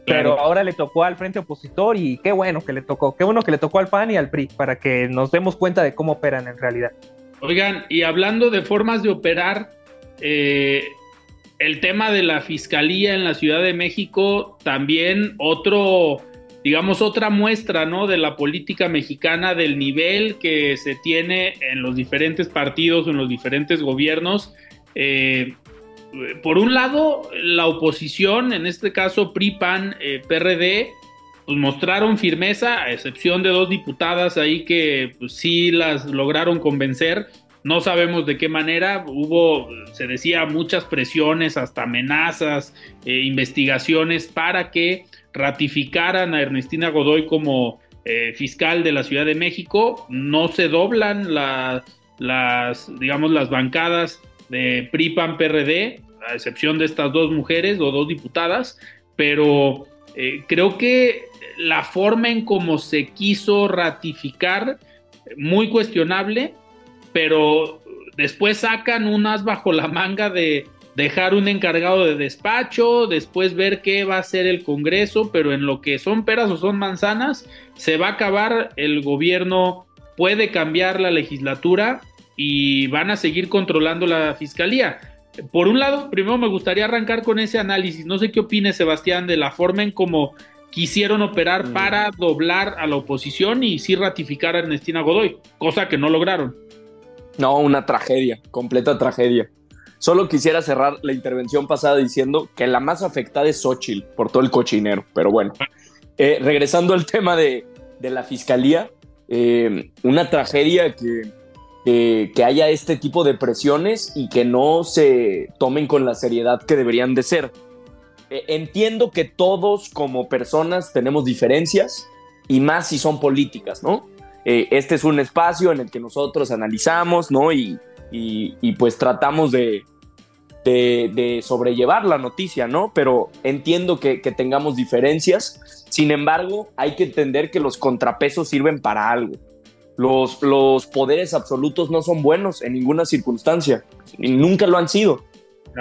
Pero ahora le tocó al frente opositor y qué bueno que le tocó, qué bueno que le tocó al PAN y al PRI, para que nos demos cuenta de cómo operan en realidad. Oigan, y hablando de formas de operar, eh, el tema de la fiscalía en la Ciudad de México, también otro, digamos, otra muestra, ¿no? De la política mexicana, del nivel que se tiene en los diferentes partidos, en los diferentes gobiernos. Eh, por un lado, la oposición, en este caso PRI, PAN, eh, PRD, pues mostraron firmeza, a excepción de dos diputadas ahí que pues, sí las lograron convencer no sabemos de qué manera, hubo, se decía, muchas presiones, hasta amenazas, eh, investigaciones para que ratificaran a Ernestina Godoy como eh, fiscal de la Ciudad de México. No se doblan las, digamos, las bancadas de PRIPAN PRD, a excepción de estas dos mujeres o dos diputadas, pero eh, creo que la forma en cómo se quiso ratificar, muy cuestionable, pero después sacan un as bajo la manga de dejar un encargado de despacho, después ver qué va a hacer el Congreso, pero en lo que son peras o son manzanas, se va a acabar, el gobierno puede cambiar la legislatura y van a seguir controlando la fiscalía. Por un lado, primero me gustaría arrancar con ese análisis. No sé qué opine Sebastián de la forma en cómo quisieron operar mm. para doblar a la oposición y sí ratificar a Ernestina Godoy, cosa que no lograron. No, una tragedia, completa tragedia. Solo quisiera cerrar la intervención pasada diciendo que la más afectada es Xochitl por todo el cochinero. Pero bueno, eh, regresando al tema de, la fiscalía, eh, una tragedia que, que haya este tipo de presiones y que no se tomen con la seriedad que deberían de ser. Eh, entiendo que todos como personas tenemos diferencias y más si son políticas, ¿no? Eh, este es un espacio en el que nosotros analizamos, ¿no? Y, pues tratamos de, de, sobrellevar la noticia, ¿no? Pero entiendo que, tengamos diferencias. Sin embargo, hay que entender que los contrapesos sirven para algo. Los, los poderes absolutos no son buenos en ninguna circunstancia, y nunca lo han sido.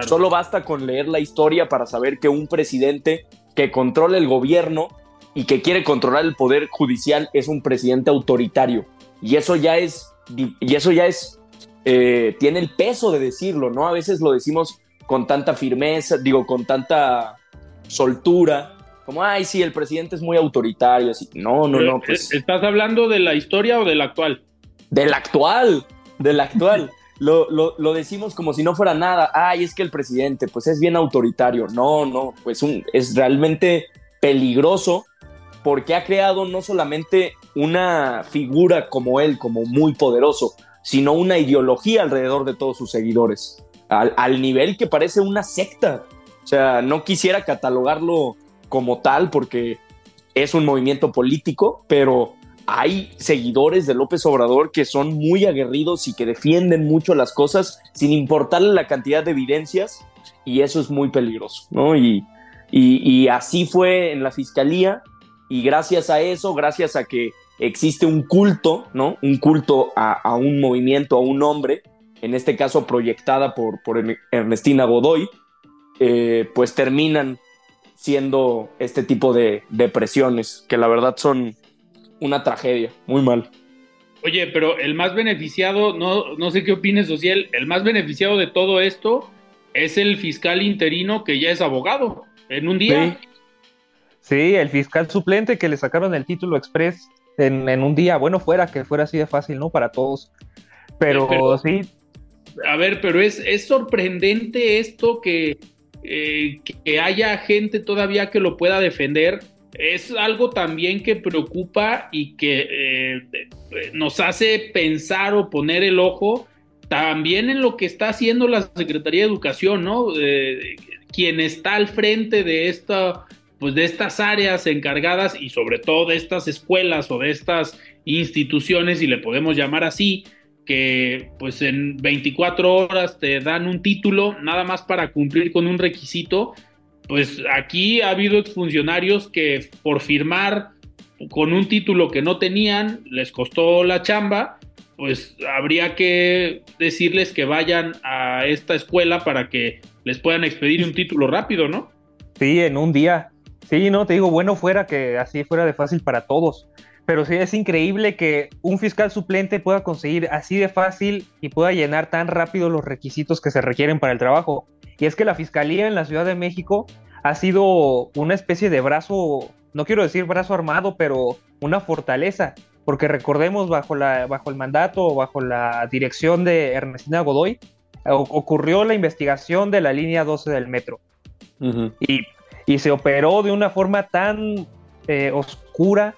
Solo basta con leer la historia para saber que un presidente que controla el gobierno y que quiere controlar el poder judicial es un presidente autoritario. Y eso ya es, y eso ya es, eh, tiene el peso de decirlo, ¿no? A veces lo decimos con tanta firmeza, digo, con tanta soltura, como, ay, sí, el presidente es muy autoritario, así. No, no, no. Pues, ¿Estás hablando de la historia o del actual? Del actual, del actual. Lo, lo, decimos como si no fuera nada. Ay, es que el presidente, pues es bien autoritario. No, no, pues un, es realmente peligroso porque ha creado no solamente una figura como él, como muy poderoso, sino una ideología alrededor de todos sus seguidores, al, al nivel que parece una secta. O sea, no quisiera catalogarlo como tal porque es un movimiento político, pero hay seguidores de López Obrador que son muy aguerridos y que defienden mucho las cosas sin importarle la cantidad de evidencias y eso es muy peligroso, ¿no? Y, y, así fue en la fiscalía y gracias a eso, gracias a que existe un culto, ¿no? Un culto a, un movimiento, a un hombre, en este caso proyectada por, por Ernestina Godoy, eh, pues terminan siendo este tipo de, de presiones que la verdad son una tragedia, muy mal. Oye, pero el más beneficiado, no, no sé qué opines, Social, el más beneficiado de todo esto es el fiscal interino que ya es abogado en un día. Sí, el fiscal suplente que le sacaron el título express en, un día. Bueno, fuera que fuera así de fácil, ¿no? Para todos. Pero, sí. A ver, pero es, es sorprendente esto que, eh, que haya gente todavía que lo pueda defender es algo también que preocupa y que eh, nos hace pensar o poner el ojo también en lo que está haciendo la Secretaría de Educación, ¿no? quien está al frente de esta, pues de estas áreas encargadas y sobre todo de estas escuelas o de estas instituciones, y le podemos llamar así, que pues en 24 horas te dan un título nada más para cumplir con un requisito pues aquí ha habido exfuncionarios que por firmar con un título que no tenían les costó la chamba, pues habría que decirles que vayan a esta escuela para que les puedan expedir un título rápido, ¿no? Sí, en un día. Sí, no, te digo, bueno fuera que así fuera de fácil para todos. Pero sí es increíble que un fiscal suplente pueda conseguir así de fácil y pueda llenar tan rápido los requisitos que se requieren para el trabajo. Y es que la Fiscalía en la Ciudad de México ha sido una especie de brazo, no quiero decir brazo armado, pero una fortaleza, porque recordemos bajo, la, bajo el mandato, bajo la dirección de Ernestina Godoy, ocurrió la investigación de la línea 12 del metro. y, se operó de una forma tan eh, oscura,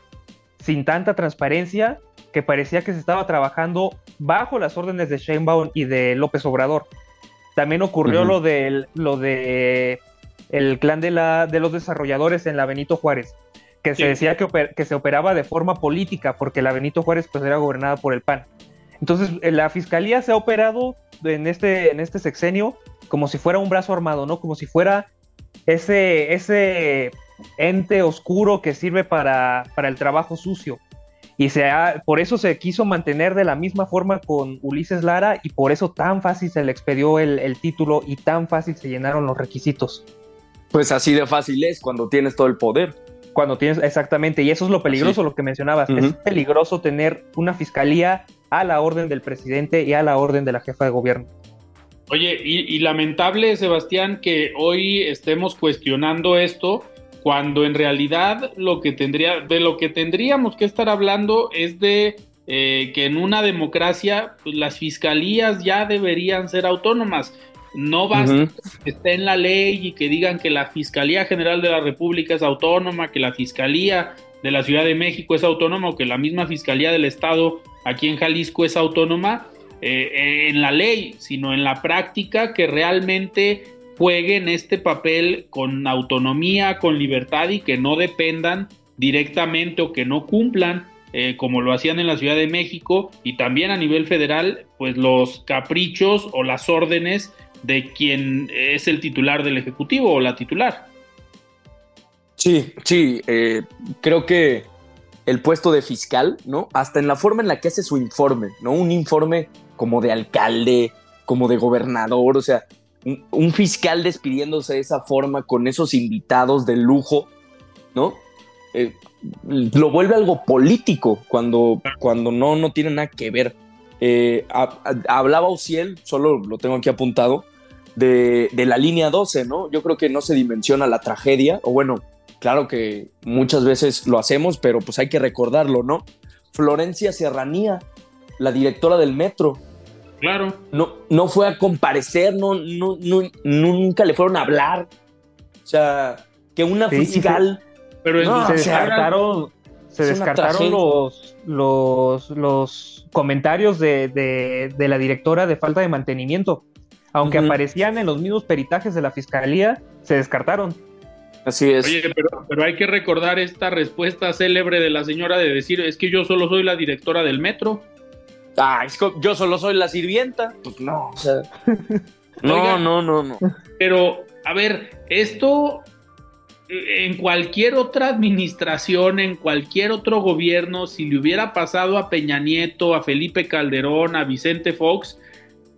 sin tanta transparencia, que parecía que se estaba trabajando bajo las órdenes de Sheinbaum y de López Obrador. También ocurrió lo, de, lo de el clan de, la, de los desarrolladores en la Benito Juárez, que se decía que, que, se operaba de forma política, porque la Benito Juárez pues, era gobernada por el PAN. Entonces, eh, la fiscalía se ha operado en este, en este sexenio como si fuera un brazo armado, ¿no? Como si fuera ese, ese ente oscuro que sirve para, para el trabajo sucio y se por eso se quiso mantener de la misma forma con Ulises Lara y por eso tan fácil se le expedió el, título y tan fácil se llenaron los requisitos. Pues así de fácil es cuando tienes todo el poder. Cuando tienes, exactamente, y eso es lo peligroso, lo que mencionabas. Es peligroso tener una fiscalía a la orden del presidente y a la orden de la jefa de gobierno. Oye, y lamentable, Sebastián, que hoy estemos cuestionando esto, cuando en realidad lo que tendría, de lo que tendríamos que estar hablando es de eh, que en una democracia pues, las fiscalías ya deberían ser autónomas. No basta que esté en la ley y que digan que la Fiscalía General de la República es autónoma, que la Fiscalía de la Ciudad de México es autónoma o que la misma Fiscalía del Estado aquí en Jalisco es autónoma eh, en la ley, sino en la práctica que realmente jueguen este papel con autonomía, con libertad y que no dependan directamente o que no cumplan eh, como lo hacían en la Ciudad de México y también a nivel federal, pues los caprichos o las órdenes de quien es el titular del Ejecutivo o la titular. Sí, sí, eh, creo que el puesto de fiscal, ¿no? Hasta en la forma en la que hace su informe, ¿no? Un informe como de alcalde, como de gobernador, o sea, un, fiscal despidiéndose de esa forma con esos invitados de lujo, ¿no? Eh, lo vuelve algo político cuando, cuando no, no tiene nada que ver. Eh, hablaba Ociel, solo lo tengo aquí apuntado, de, de, la línea 12, ¿no? Yo creo que no se dimensiona la tragedia, o bueno, claro que muchas veces lo hacemos, pero pues hay que recordarlo, ¿no? Florencia Serranía, la directora del metro, Claro. No, no fue a comparecer, no, no, nunca le fueron a hablar. O sea, que una fiscal Pero se descartaron, se descartaron los, los, los comentarios de, de, la directora de falta de mantenimiento. Aunque aparecían en los mismos peritajes de la fiscalía, se descartaron. Así es. Oye, pero, pero, hay que recordar esta respuesta célebre de la señora de decir, es que yo solo soy la directora del metro. Ah, es que yo solo soy la sirvienta. Pues no, o sea. no, no, no, no. Pero, a ver, esto en cualquier otra administración, en cualquier otro gobierno, si le hubiera pasado a Peña Nieto, a Felipe Calderón, a Vicente Fox,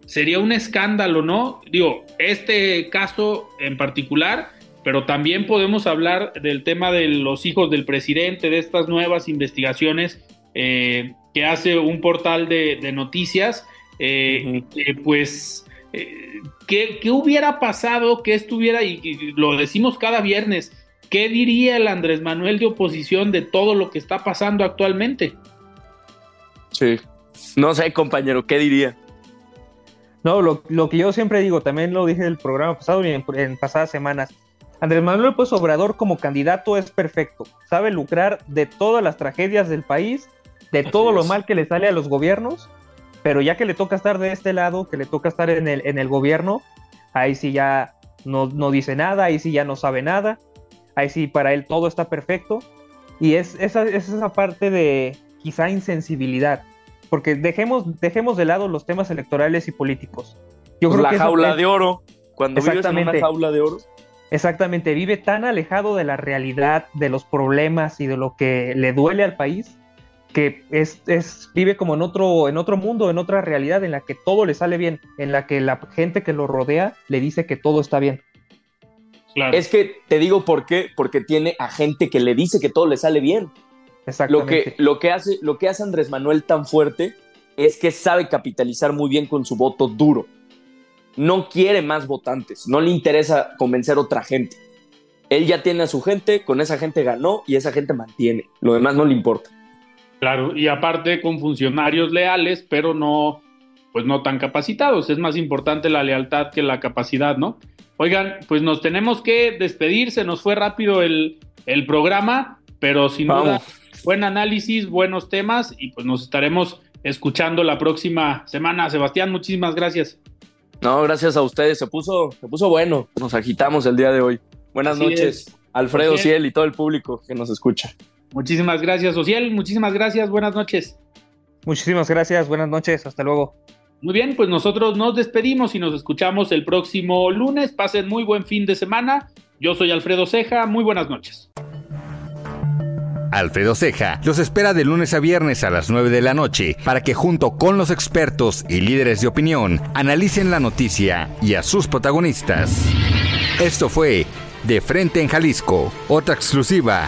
sería un escándalo, ¿no? Digo, este caso en particular pero también podemos hablar del tema de los hijos del presidente, de estas nuevas investigaciones eh, que hace un portal de, noticias, eh, pues, eh, ¿qué, hubiera pasado que estuviera, y, lo decimos cada viernes, ¿qué diría el Andrés Manuel de oposición de todo lo que está pasando actualmente? Sí, no sé, compañero, ¿qué diría? No, lo, que yo siempre digo, también lo dije en el programa pasado y en pasadas semanas, Andrés Manuel López Obrador como candidato es perfecto, sabe lucrar de todas las tragedias del país, de todo lo mal que le sale a los gobiernos, pero ya que le toca estar de este lado, que le toca estar en el, en el gobierno, ahí sí ya no, no dice nada, ahí sí ya no sabe nada, ahí sí para él todo está perfecto, y es esa, es esa parte de quizá insensibilidad, porque dejemos, dejemos de lado los temas electorales y políticos. Yo pues creo la jaula de oro, cuando vives en una jaula de oro. Exactamente, vive tan alejado de la realidad, de los problemas y de lo que le duele al país, que es, es, vive como en otro, en otro mundo, en otra realidad en la que todo le sale bien, en la que la gente que lo rodea le dice que todo está bien. Es que te digo por qué, porque tiene a gente que le dice que todo le sale bien. Exactamente. Lo que, lo que, hace, lo que hace Andrés Manuel tan fuerte es que sabe capitalizar muy bien con su voto duro no quiere más votantes, no le interesa convencer a otra gente. Él ya tiene a su gente, con esa gente ganó y esa gente mantiene. Lo demás no le importa. Claro, y aparte con funcionarios leales, pero no, pues no tan capacitados. Es más importante la lealtad que la capacidad, ¿no? Oigan, pues nos tenemos que despedir, se nos fue rápido el, programa, pero sin duda, buen análisis, buenos temas y pues nos estaremos escuchando la próxima semana. Sebastián, muchísimas gracias. No, gracias a ustedes. Se puso, se puso bueno. Nos agitamos el día de hoy. Buenas noches, Alfredo Ciel y todo el público que nos escucha. Muchísimas gracias, Ociel. Muchísimas gracias. Buenas noches. Muchísimas gracias. Buenas noches. Hasta luego. Muy bien, pues nosotros nos despedimos y nos escuchamos el próximo lunes. Pasen muy buen fin de semana. Yo soy Alfredo Ceja. Muy buenas noches. Alfredo Ceja los espera de lunes a viernes a las 9 de la noche para que junto con los expertos y líderes de opinión analicen la noticia y a sus protagonistas. Esto fue De Frente en Jalisco, otra exclusiva